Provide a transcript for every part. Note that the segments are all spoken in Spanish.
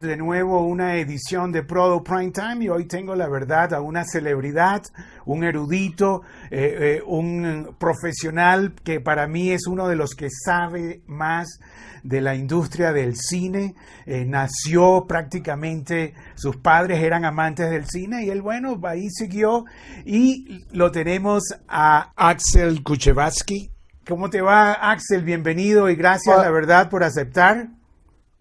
de nuevo una edición de Prodo Prime Time y hoy tengo la verdad a una celebridad, un erudito, eh, eh, un profesional que para mí es uno de los que sabe más de la industria del cine. Eh, nació prácticamente, sus padres eran amantes del cine y él, bueno, ahí siguió y lo tenemos a Axel Kuchevatsky. ¿Cómo te va, Axel? Bienvenido y gracias, la verdad, por aceptar.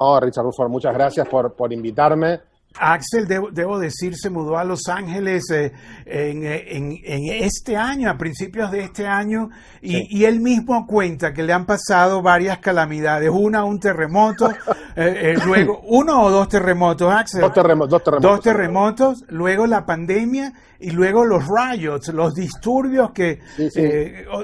Oh, Richard Rufford, muchas gracias por, por invitarme. Axel, debo, decir, se mudó a Los Ángeles eh, en, este año, a principios de este año, y, él mismo cuenta que le han pasado varias calamidades. Una, un terremoto, eh, eh, luego, uno o dos terremotos, Axel. Dos, terremotos. Dos terremotos, dos terremotos luego la pandemia y luego los riots, los disturbios que...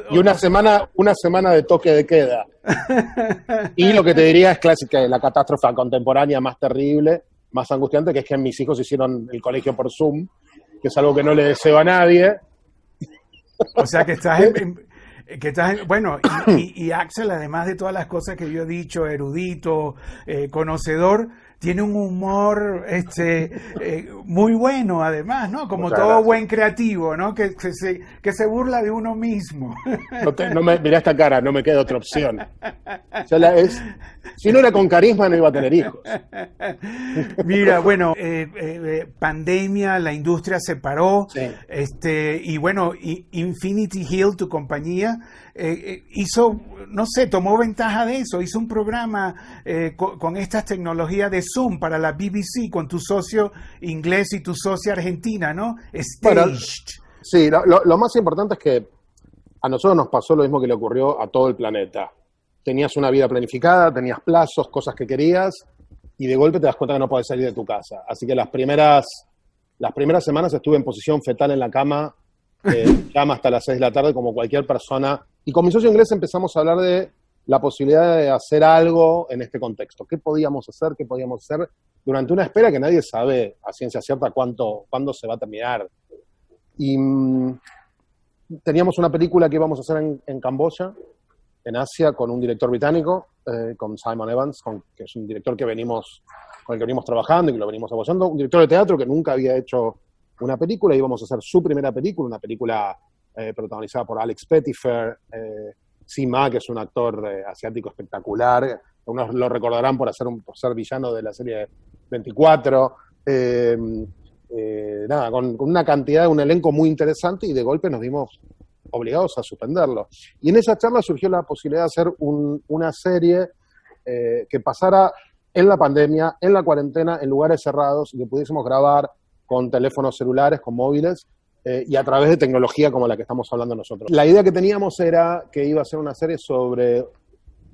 y una semana, una semana de toque de queda. y lo que te diría es clásica, la catástrofe contemporánea más terrible más angustiante, que es que mis hijos hicieron el colegio por Zoom, que es algo que no le deseo a nadie. O sea que estás que estás bueno, y, Axel, además de todas las cosas que yo he dicho, erudito, eh, conocedor, tiene un humor este, eh, muy bueno, además, ¿no? Como todo buen creativo, ¿no? Que, se, que se burla de uno mismo. No, me, mirá esta cara, no me queda otra opción. es, si no era con carisma, no iba a tener hijos. Mira, bueno, eh, eh, pandemia, la industria se paró, este, y bueno, Infinity Hill, tu compañía, hizo, no sé, tomó ventaja de eso, hizo un programa con, con estas tecnologías de Zoom para la BBC con tu socio inglés y tu socia argentina, ¿no? sí, lo, más importante es que a nosotros nos pasó lo mismo que le ocurrió a todo el planeta. Tenías una vida planificada, tenías plazos, cosas que querías, y de golpe te das cuenta que no puedes salir de tu casa. Así que las primeras, las primeras semanas estuve en posición fetal en la cama, eh, cama hasta las 6 de la tarde, como cualquier persona. Y con mi socio inglés empezamos a hablar de la posibilidad de hacer algo en este contexto. ¿Qué podíamos hacer? ¿Qué podíamos hacer durante una espera que nadie sabe a ciencia cierta cuánto, cuándo se va a terminar? Y mm, teníamos una película que íbamos a hacer en, Camboya, en Asia, con un director británico, eh, con Simon Evans, que es un director que venimos, con el que venimos trabajando y que lo venimos apoyando, un director de teatro que nunca había hecho una película, íbamos a hacer su primera película, una película eh, protagonizada por Alex Pettyfer, eh, Sima, que es un actor eh, asiático espectacular. Algunos lo recordarán por, hacer un, ser villano de la serie 24. Eh, eh, nada, con, una cantidad, un elenco muy interesante y de golpe nos vimos obligados a suspenderlo. Y en esa charla surgió la posibilidad de hacer una serie que pasara en la pandemia, en la cuarentena, en lugares cerrados y que pudiésemos grabar con teléfonos celulares, con móviles, eh, y a través de tecnología como la que estamos hablando nosotros. La idea que teníamos era que iba a ser una serie sobre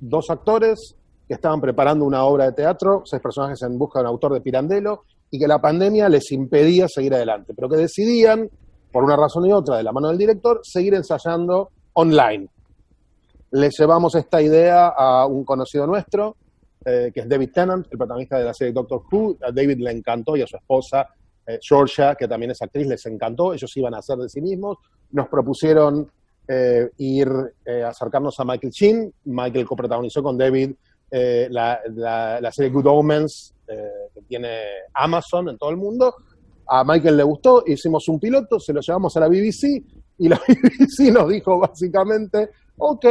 dos actores que estaban preparando una obra de teatro, seis personajes en busca de un autor de Pirandello, y que la pandemia les impedía seguir adelante, pero que decidían, por una razón y otra, de la mano del director, seguir ensayando online. Le llevamos esta idea a un conocido nuestro, eh, que es David Tennant, el protagonista de la serie Doctor Who. A David le encantó y a su esposa eh, Georgia, que también es actriz, les encantó, ellos iban a hacer de sí mismos, nos propusieron eh, ir eh, acercarnos a Michael Chin, Michael coprotagonizó con David la, la, serie Good Omens, que tiene Amazon en todo el mundo, a Michael le gustó, hicimos un piloto, se lo llevamos a la BBC y la BBC nos dijo básicamente, ok,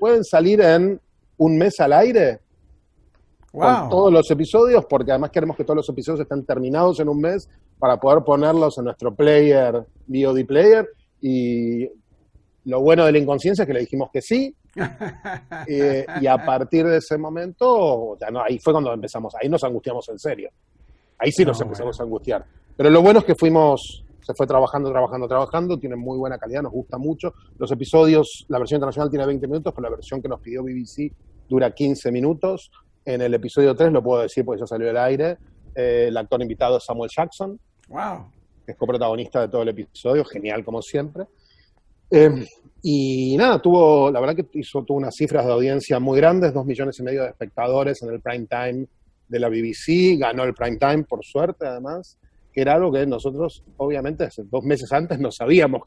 pueden salir en un mes al aire, con todos los episodios, porque además queremos que todos los episodios estén terminados en un mes para poder ponerlos en nuestro player, VOD player. Y lo bueno de la inconsciencia es que le dijimos que sí. y a partir de ese momento, ya no, ahí fue cuando empezamos, ahí nos angustiamos en serio. Ahí sí nos empezamos a angustiar. Pero lo bueno es que fuimos, se fue trabajando, trabajando, trabajando, tiene muy buena calidad, nos gusta mucho. Los episodios, la versión internacional tiene 20 minutos, pero la versión que nos pidió BBC dura 15 minutos. En el episodio 3, lo puedo decir porque ya salió al aire, eh, el actor invitado es Samuel Jackson. Wow. Que es coprotagonista de todo el episodio, genial como siempre. Eh, y nada, tuvo, la verdad que hizo, tuvo unas cifras de audiencia muy grandes, dos millones y medio de espectadores en el prime time de la BBC, ganó el prime time por suerte además, que era algo que nosotros obviamente hace dos meses antes no sabíamos,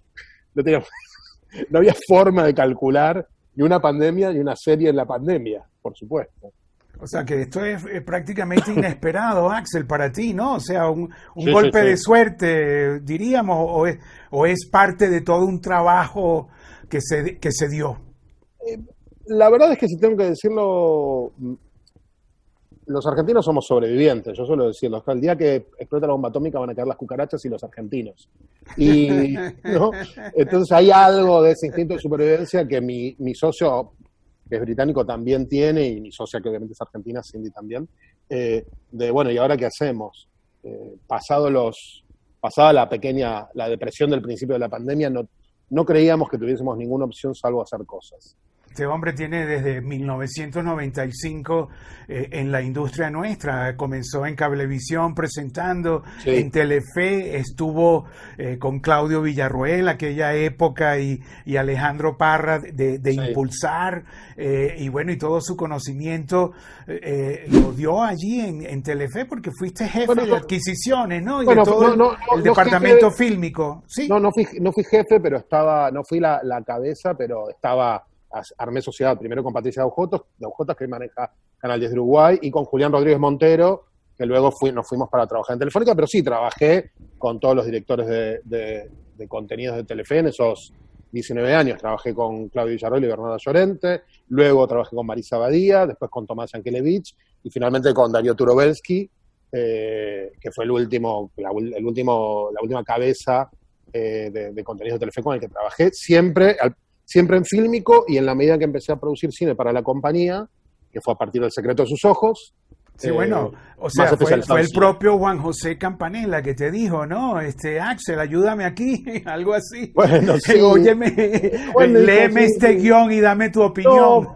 no, teníamos, no había forma de calcular ni una pandemia ni una serie en la pandemia, por supuesto. O sea que esto es, prácticamente inesperado, Axel, para ti, ¿no? O sea, un, golpe de suerte, diríamos, o es, o es parte de todo un trabajo que se, que se dio. Eh, la verdad es que si tengo que decirlo, los argentinos somos sobrevivientes, yo suelo decirlo. El día que explota la bomba atómica van a quedar las cucarachas y los argentinos. Y, Entonces hay algo de ese instinto de supervivencia que mi, mi socio, que es británico, también tiene, y mi socia, que obviamente es argentina, Cindy también, eh, de bueno, ¿y ahora qué hacemos? Eh, pasado los, pasada la pequeña, la depresión del principio de la pandemia, no, no creíamos que tuviésemos ninguna opción salvo hacer cosas. Este hombre tiene desde 1995 eh, en la industria nuestra. Comenzó en Cablevisión presentando, en Telefe estuvo eh, con Claudio Villarruel aquella época y, Alejandro Parra de, impulsar eh, y bueno, y todo su conocimiento lo dio allí en, Telefe porque fuiste jefe de adquisiciones, ¿no? Y de todo el, departamento fílmico. ¿sí? No, no fui, no fui jefe, pero estaba, no fui la, la cabeza, pero estaba armé sociedad primero con Patricia Aujotos, de Aujotas, que maneja Canal 10 de Uruguay, y con Julián Rodríguez Montero, que luego nos fuimos para trabajar en Telefónica, pero sí, trabajé con todos los directores de, contenidos de Telefe en esos 19 años. Trabajé con Claudio Villarroel y Bernardo Llorente, luego trabajé con Marisa Badía, después con Tomás Yankelevich, y finalmente con Darío Turovelsky, eh, que fue el último, la, el último, la última cabeza eh, de, de, contenidos de Telefe con el que trabajé, siempre al, siempre en fílmico y en la medida que empecé a producir cine para la compañía, que fue a partir del secreto de sus ojos, Sí, bueno, eh, o sea, fue, el propio Juan José Campanella que te dijo, ¿no? Este, Axel, ayúdame aquí, algo así. Bueno, sí. Óyeme, léeme este guion y dame tu opinión.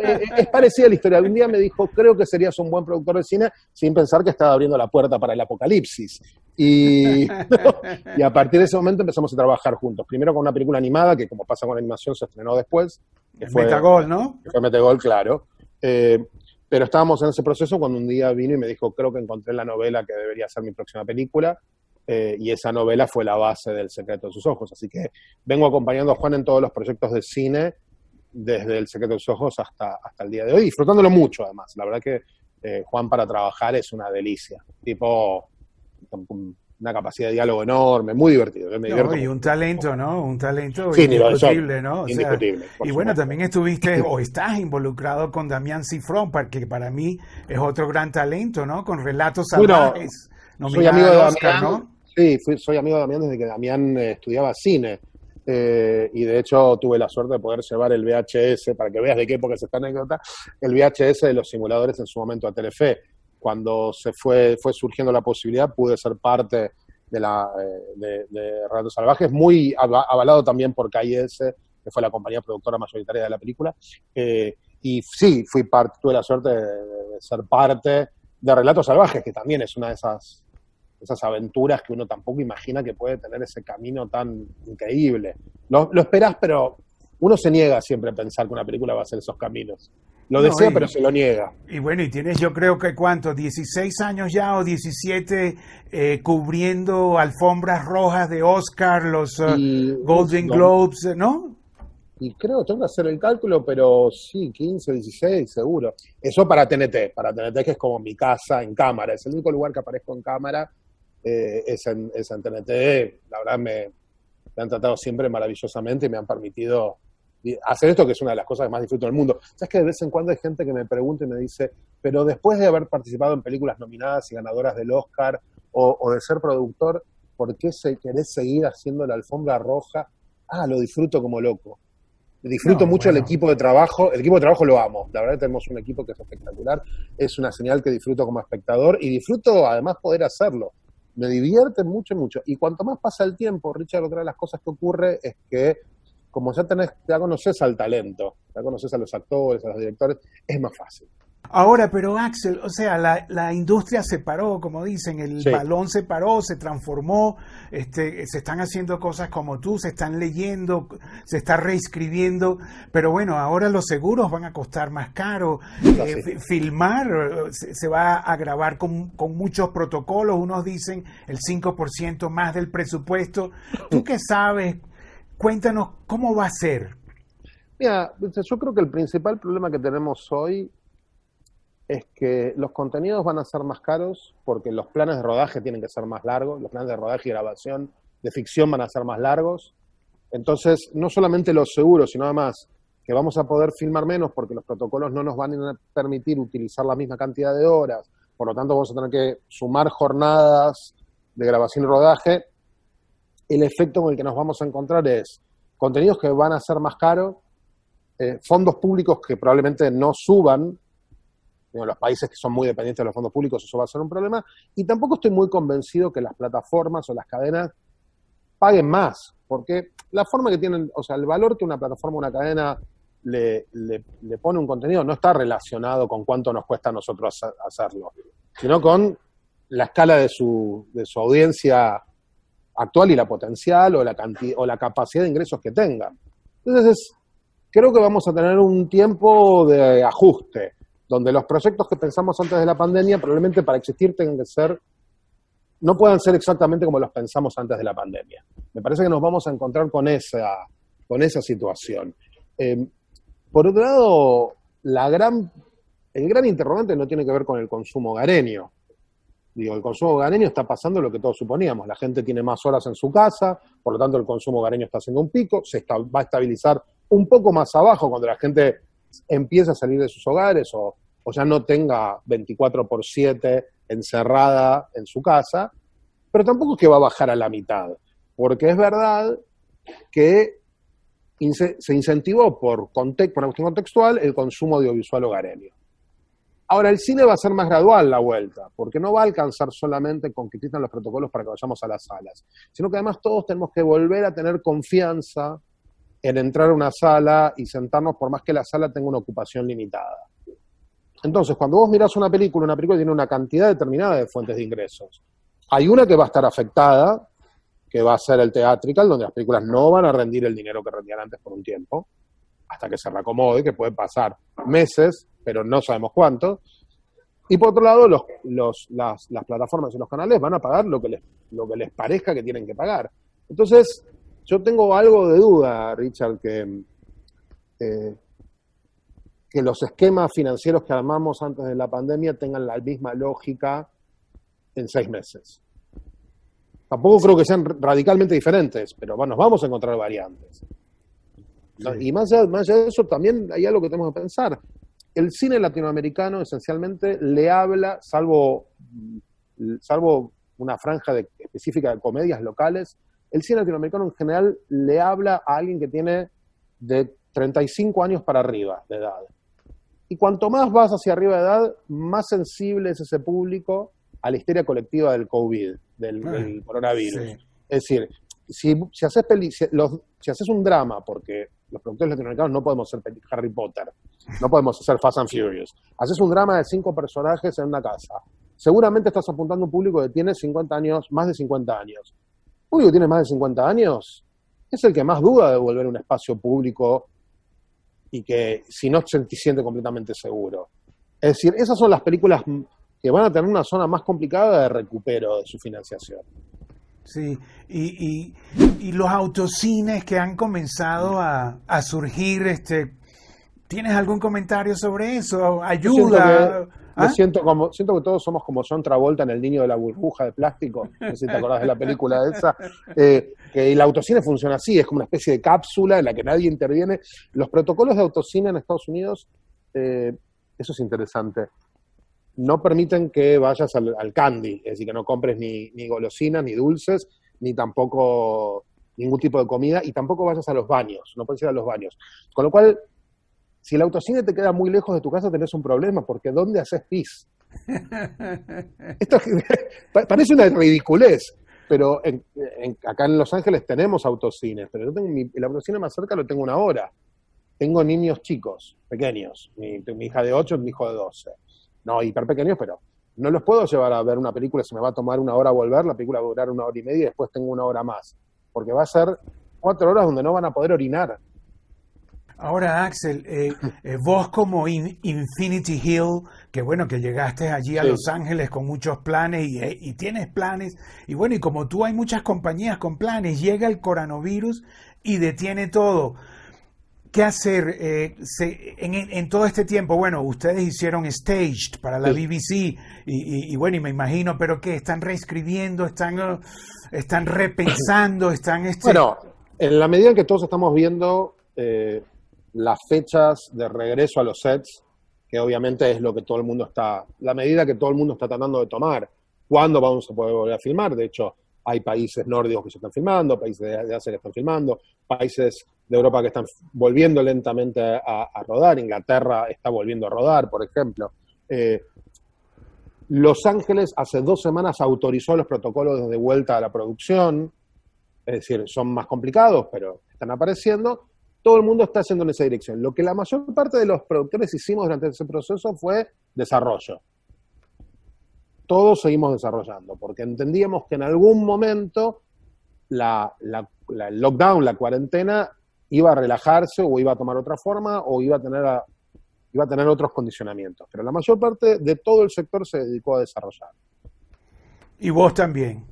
Eh, es parecida la historia. Un día me dijo, creo que serías un buen productor de cine, sin pensar que estaba abriendo la puerta para el apocalipsis. Y, y a partir de ese momento empezamos a trabajar juntos. Primero con una película animada, que como pasa con la animación, se estrenó después. Que fue, Metagol, ¿no? Que fue Metagol, claro. Eh, pero estábamos en ese proceso cuando un día vino y me dijo, creo que encontré la novela que debería ser mi próxima película. Eh, y esa novela fue la base del Secreto de sus Ojos. Así que vengo acompañando a Juan en todos los proyectos de cine, desde El Secreto de sus Ojos hasta, hasta el día de hoy, disfrutándolo mucho además. La verdad que eh, Juan para trabajar es una delicia. Tipo, una capacidad de diálogo enorme, muy divertido. y un talento, ¿no? Un talento indiscutible, ¿no? indiscutible. y bueno, también estuviste o estás involucrado con Damián Cifrón, que para mí es otro gran talento, ¿no? Con relatos salvajes. soy amigo de Damián, ¿no? Sí, soy amigo de Damián desde que Damián eh, estudiaba cine. Eh, y de hecho tuve la suerte de poder llevar el VHS, para que veas de qué época es esta anécdota, el VHS de los simuladores en su momento a Telefe cuando se fue, fue surgiendo la posibilidad, pude ser parte de, la, eh, de, Salvajes, muy avalado también por KIS, que fue la compañía productora mayoritaria de la película. Eh, y sí, fui parte, tuve la suerte de, ser parte de Relatos Salvajes, que también es una de esas, esas aventuras que uno tampoco imagina que puede tener ese camino tan increíble. Lo, lo esperás, pero uno se niega siempre a pensar que una película va a ser esos caminos. Lo desea, pero se lo niega. Y bueno, y tienes yo creo que cuánto, 16 años ya o 17 eh, cubriendo alfombras rojas de Oscar, los uh, Golden Globes, ¿no? Y creo, tengo que hacer el cálculo, pero sí, 15, 16, seguro. Eso para TNT, para TNT que es como mi casa en cámara, es el único lugar que aparezco en cámara, eh, es, en, es en TNT. La verdad me, me han tratado siempre maravillosamente y me han permitido hacer esto, que es una de las cosas que más disfruto del mundo. Sabes que de vez en cuando hay gente que me pregunta y me dice, pero después de haber participado en películas nominadas y ganadoras del Oscar o, de ser productor, ¿por qué se, querés seguir haciendo la alfombra roja? Ah, lo disfruto como loco. Disfruto mucho el equipo de trabajo. El equipo de trabajo lo amo. La verdad tenemos un equipo que es espectacular. Es una señal que disfruto como espectador y disfruto además poder hacerlo. Me divierte mucho, mucho. Y cuanto más pasa el tiempo, Richard, otra de las cosas que ocurre es que como ya tenés, ya conoces al talento, ya conoces a los actores, a los directores, es más fácil. Ahora, pero Axel, o sea, la, industria se paró, como dicen, el balón se paró, se transformó, este, se están haciendo cosas como tú, se están leyendo, se está reescribiendo, pero bueno, ahora los seguros van a costar más caro, eh, filmar se, va a grabar con, con, muchos protocolos, unos dicen el 5% más del presupuesto. ¿Tú qué sabes? Cuéntanos cómo va a ser. Mira, yo creo que el principal problema que tenemos hoy es que los contenidos van a ser más caros porque los planes de rodaje tienen que ser más largos, los planes de rodaje y grabación de ficción van a ser más largos. Entonces, no solamente los seguros, sino además que vamos a poder filmar menos porque los protocolos no nos van a permitir utilizar la misma cantidad de horas, por lo tanto vamos a tener que sumar jornadas de grabación y rodaje. El efecto con el que nos vamos a encontrar es contenidos que van a ser más caros, eh, fondos públicos que probablemente no suban, los países que son muy dependientes de los fondos públicos eso va a ser un problema, y tampoco estoy muy convencido que las plataformas o las cadenas paguen más, porque la forma que tienen, o sea, el valor que una plataforma o una cadena le, le, pone un contenido no está relacionado con cuánto nos cuesta a nosotros hacerlo, sino con la escala de su, de su audiencia actual y la potencial o la, o la capacidad de ingresos que tengan. Entonces, creo que vamos a tener un tiempo de ajuste, donde los proyectos que pensamos antes de la pandemia probablemente para existir tengan que ser no puedan ser exactamente como los pensamos antes de la pandemia. Me parece que nos vamos a encontrar con esa, con esa situación. Eh, por otro lado, la gran, el gran interrogante no tiene que ver con el consumo hogareño. Digo, el consumo hogareño está pasando lo que todos suponíamos. La gente tiene más horas en su casa, por lo tanto el consumo hogareño está haciendo un pico, se va a estabilizar un poco más abajo cuando la gente empieza a salir de sus hogares o, o ya no tenga 24 por 7 encerrada en su casa, pero tampoco es que va a bajar a la mitad, porque es verdad que se incentivó por, context, por cuestión contextual el consumo audiovisual hogareño. Ahora, el cine va a ser más gradual la vuelta, porque no va a alcanzar solamente con que existan los protocolos para que vayamos a las salas, sino que además todos tenemos que volver a tener confianza en entrar a una sala y sentarnos por más que la sala tenga una ocupación limitada. Entonces, cuando vos mirás una película, una película tiene una cantidad determinada de fuentes de ingresos. Hay una que va a estar afectada, que va a ser el theatrical, donde las películas no van a rendir el dinero que rendían antes por un tiempo, hasta que se reacomode, que puede pasar meses, pero no sabemos cuánto. Y por otro lado, los, los, las, las, plataformas y los canales van a pagar lo que, les, lo que les parezca que tienen que pagar. Entonces, yo tengo algo de duda, Richard, que eh, que los esquemas financieros que armamos antes de la pandemia tengan la misma lógica en seis meses. Tampoco creo que sean radicalmente diferentes, pero bueno, nos vamos a encontrar variantes. Y más allá, más de eso, también hay algo que tenemos que pensar. El cine latinoamericano esencialmente le habla, salvo, salvo una franja de, específica de comedias locales, el cine latinoamericano en general le habla a alguien que tiene de 35 años para arriba de edad. Y cuanto más vas hacia arriba de edad, más sensible es ese público a la histeria colectiva del COVID, del, ah, coronavirus. Es decir, si, si haces si, haces un drama, porque los productores latinoamericanos no podemos hacer Harry Potter, no podemos hacer Fast and Furious, haces un drama de cinco personajes en una casa, seguramente estás apuntando a un público que tiene 50 años, más de 50 años. El público que tiene más de 50 años es el que más duda de volver a un espacio público y que si no se siente completamente seguro. Es decir, esas son las películas que van a tener una zona más complicada de recupero de su financiación. Sí, y, y, los autocines que han comenzado a, a surgir, este, ¿tienes algún comentario sobre eso? ¿Ayuda? ¿Ah? siento como, siento que todos somos como John Travolta en El niño de la burbuja de plástico, no sé si te acordás de la película esa, eh, que el autocine funciona así, es como una especie de cápsula en la que nadie interviene. Los protocolos de autocine en Estados Unidos, eh, eso es interesante, no permiten que vayas al, candy, es decir, que no compres ni, ni golosinas, ni dulces, ni tampoco ningún tipo de comida, y tampoco vayas a los baños, no puedes ir a los baños. Con lo cual, si el autocine te queda muy lejos de tu casa, tenés un problema, porque ¿dónde haces pis? Esto parece una ridiculez, pero acá en Los Ángeles tenemos autocines, pero yo tengo el autocine más cerca lo tengo una hora. Tengo niños chicos, pequeños, mi, hija de 8 y mi hijo de 12. No, hiper pequeños, pero no los puedo llevar a ver una película, se me va a tomar una hora volver, la película va a durar una hora y media y después tengo una hora más, porque va a ser cuatro horas donde no van a poder orinar. Ahora, Axel, eh, eh, vos como Infinity Hill, que bueno, que llegaste allí a Los Ángeles con muchos planes eh, y, tienes planes, y bueno, y como tú hay muchas compañías con planes, llega el coronavirus y detiene todo. ¿Qué hacer eh, en, todo este tiempo? Bueno, ustedes hicieron Staged para la BBC y, bueno, y me imagino, pero ¿qué? ¿Están reescribiendo? ¿Están, uh, están repensando? ¿Están este... Bueno, en la medida en que todos estamos viendo eh, las fechas de regreso a los sets, que obviamente es lo que todo el mundo está, la medida que todo el mundo está tratando de tomar, ¿cuándo vamos a poder volver a filmar? De hecho, hay países nórdicos que se están filmando, países de Asia que están filmando, países de Europa que están volviendo lentamente a, rodar, Inglaterra está volviendo a rodar, por ejemplo. Eh, los Ángeles hace dos semanas autorizó los protocolos de vuelta a la producción, es decir, son más complicados, pero están apareciendo. Todo el mundo está haciendo en esa dirección. Lo que la mayor parte de los productores hicimos durante ese proceso fue desarrollo todos seguimos desarrollando, porque entendíamos que en algún momento la, el lockdown, la cuarentena, iba a relajarse o iba a tomar otra forma o iba a tener iba a tener otros condicionamientos. Pero la mayor parte de todo el sector se dedicó a desarrollar. Y vos también.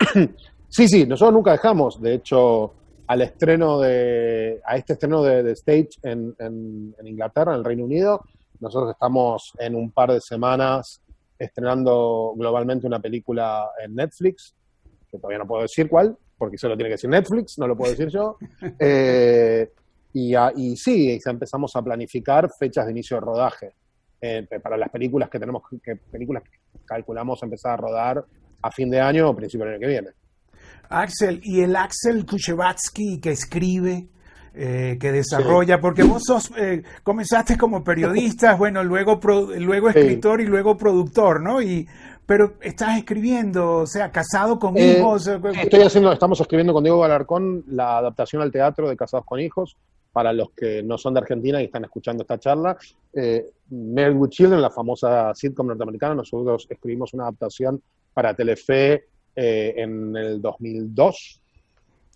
sí, sí, nosotros nunca dejamos. De hecho, al estreno de, a este estreno de, Stage en, en, en, Inglaterra, en el Reino Unido, nosotros estamos en un par de semanas estrenando globalmente una película en Netflix, que todavía no puedo decir cuál, porque solo tiene que decir Netflix, no lo puedo decir yo. Eh, y, y, sí, empezamos a planificar fechas de inicio de rodaje eh, para las películas que tenemos, que películas que calculamos empezar a rodar a fin de año o principio del año que viene. Axel, ¿y el Axel Kuchevatsky que escribe? Eh, que desarrolla, porque vos sos, eh, comenzaste como periodista, bueno, luego, luego escritor y luego productor, ¿no? Y, pero estás escribiendo, o sea, casado con eh, hijos. Estoy haciendo, estamos escribiendo con Diego Galarcón la adaptación al teatro de Casados con Hijos, para los que no son de Argentina y están escuchando esta charla. Eh, with Children, la famosa sitcom norteamericana, nosotros escribimos una adaptación para Telefe en el 2002.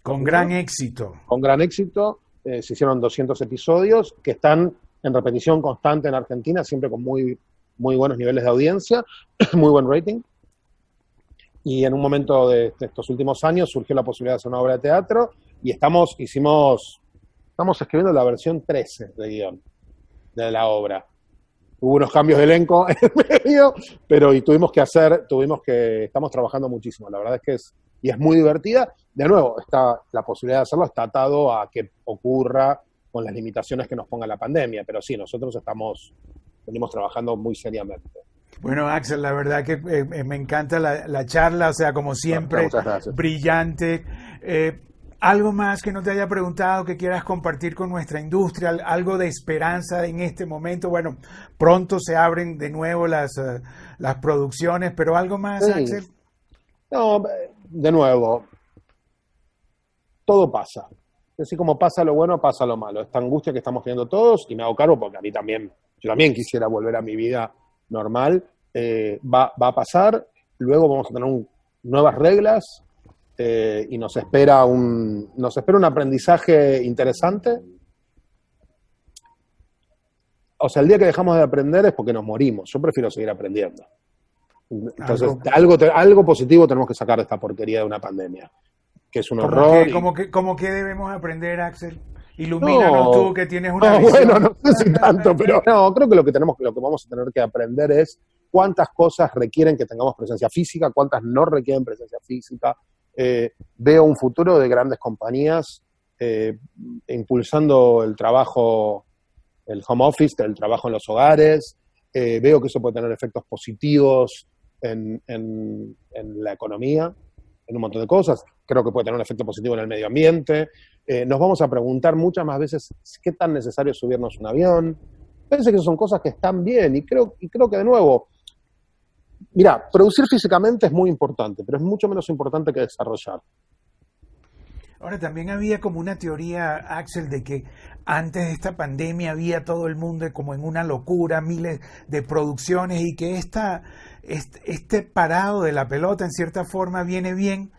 Con gran éxito. Con gran éxito. Eh, se hicieron 200 episodios que están en repetición constante en Argentina, siempre con muy, muy buenos niveles de audiencia, muy buen rating. Y en un momento de, estos últimos años surgió la posibilidad de hacer una obra de teatro y estamos, hicimos, estamos escribiendo la versión 13 de guion de la obra. Hubo unos cambios de elenco en medio, pero y tuvimos que hacer, tuvimos que, estamos trabajando muchísimo. La verdad es que es, y es muy divertida. De nuevo, está, la posibilidad de hacerlo está atado a que ocurra con las limitaciones que nos ponga la pandemia, pero sí, nosotros estamos, venimos trabajando muy seriamente. Bueno, Axel, la verdad que eh, eh, me encanta la, charla, o sea, como siempre, brillante. Eh, ¿Algo más que no te haya preguntado que quieras compartir con nuestra industria? ¿Algo de esperanza en este momento? Bueno, pronto se abren de nuevo las, las producciones, pero ¿algo más, Axel? No, de nuevo, todo pasa. Así como pasa lo bueno, pasa lo malo. Esta angustia que estamos teniendo todos, y me hago cargo porque a mí también, yo también quisiera volver a mi vida normal, eh, va, a pasar. Luego vamos a tener nuevas reglas eh, y nos espera, un, nos espera un aprendizaje interesante. O sea, el día que dejamos de aprender es porque nos morimos. Yo prefiero seguir aprendiendo. Entonces, algo, algo, positivo tenemos que sacar de esta porquería de una pandemia, que es un horror. Que, como, que, como que debemos aprender, Axel? Ilumínanos tú que tienes una no, Bueno, no sé si tanto, pero no, creo que lo que tenemos, lo que vamos a tener que aprender es cuántas cosas requieren que tengamos presencia física, cuántas no requieren presencia física. Eh, veo un futuro de grandes compañías eh, impulsando el trabajo, el home office, el trabajo en los hogares. Eh, veo que eso puede tener efectos positivos en, en, la economía, en un montón de cosas. Creo que puede tener un efecto positivo en el medio ambiente. Eh, nos vamos a preguntar muchas más veces qué tan necesario es subirnos un avión. Parece que son cosas que están bien y creo, y creo que de nuevo, mira, producir físicamente es muy importante, pero es mucho menos importante que desarrollar. Ahora, también había como una teoría, Axel, de que antes de esta pandemia había todo el mundo como en una locura, miles de producciones y que esta, este, parado de la pelota en cierta forma viene bien.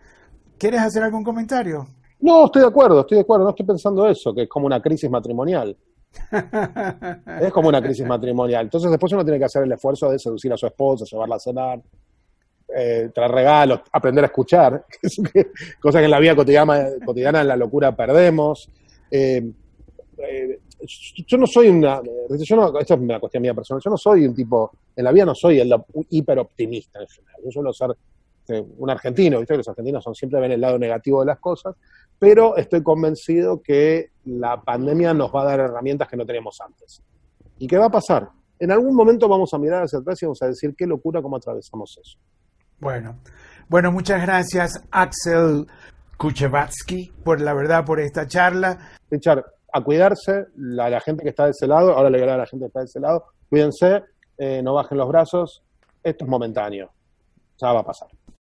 ¿Quieres hacer algún comentario? No, estoy de acuerdo, estoy de acuerdo, no estoy pensando eso, que es como una crisis matrimonial. es como una crisis matrimonial. Entonces después uno tiene que hacer el esfuerzo de seducir a su esposa, llevarla a cenar, eh, traer regalos, aprender a escuchar, cosas que en la vida cotidiana, cotidiana en la locura perdemos. Eh, eh, yo no soy una, yo no, esto es una cuestión mía personal, yo no soy un tipo, en la vida no soy el hiper optimista en general, yo suelo ser este, un argentino, ¿viste? los argentinos son, siempre ven el lado negativo de las cosas, pero estoy convencido que la pandemia nos va a dar herramientas que no teníamos antes. ¿Y qué va a pasar? En algún momento vamos a mirar hacia atrás y vamos a decir qué locura cómo atravesamos eso. Bueno, bueno, muchas gracias Axel Kuchevatsky por la verdad, por esta charla. Richard, a cuidarse, la, la gente que está de ese lado, ahora le a a la gente que está de ese lado, cuídense, eh, no bajen los brazos, esto es momentáneo, ya va a pasar.